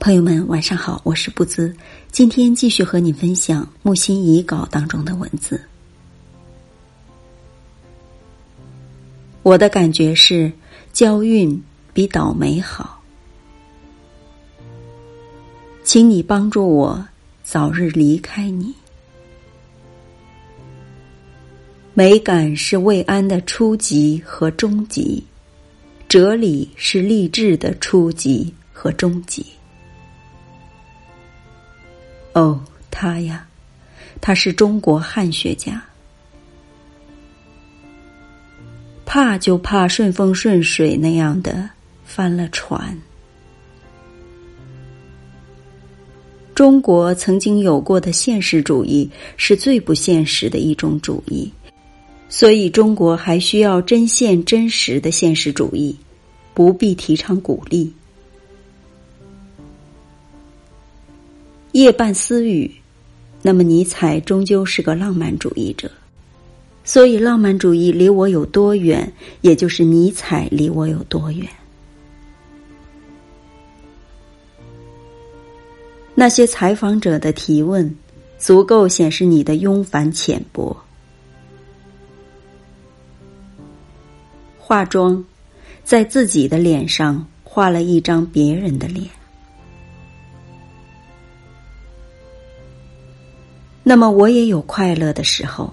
朋友们，晚上好，我是不姿。今天继续和你分享木心遗稿当中的文字。我的感觉是，交运比倒霉好，请你帮助我早日离开你。美感是慰安的初级和终极，哲理是励志的初级和终极。哦，他呀，他是中国汉学家。怕就怕顺风顺水那样的翻了船。中国曾经有过的现实主义是最不现实的一种主义，所以中国还需要真现真实的现实主义，不必提倡鼓励。夜半私语，那么尼采终究是个浪漫主义者。所以，浪漫主义离我有多远，也就是尼采离我有多远。那些采访者的提问，足够显示你的庸凡浅薄。化妆，在自己的脸上画了一张别人的脸。那么，我也有快乐的时候。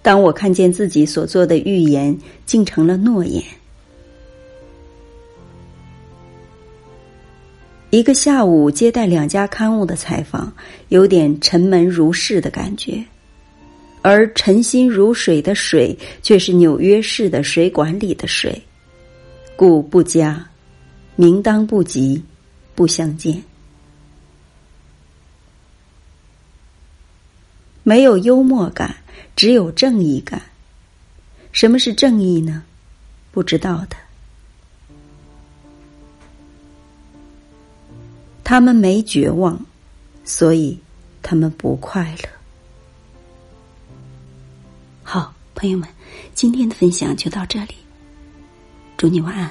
当我看见自己所做的预言竟成了诺言，一个下午接待两家刊物的采访，有点沉闷如市的感觉，而沉心如水的水却是纽约市的水管里的水，故不佳，名当不及，不相见，没有幽默感。只有正义感。什么是正义呢？不知道的。他们没绝望，所以他们不快乐。好，朋友们，今天的分享就到这里。祝你晚安。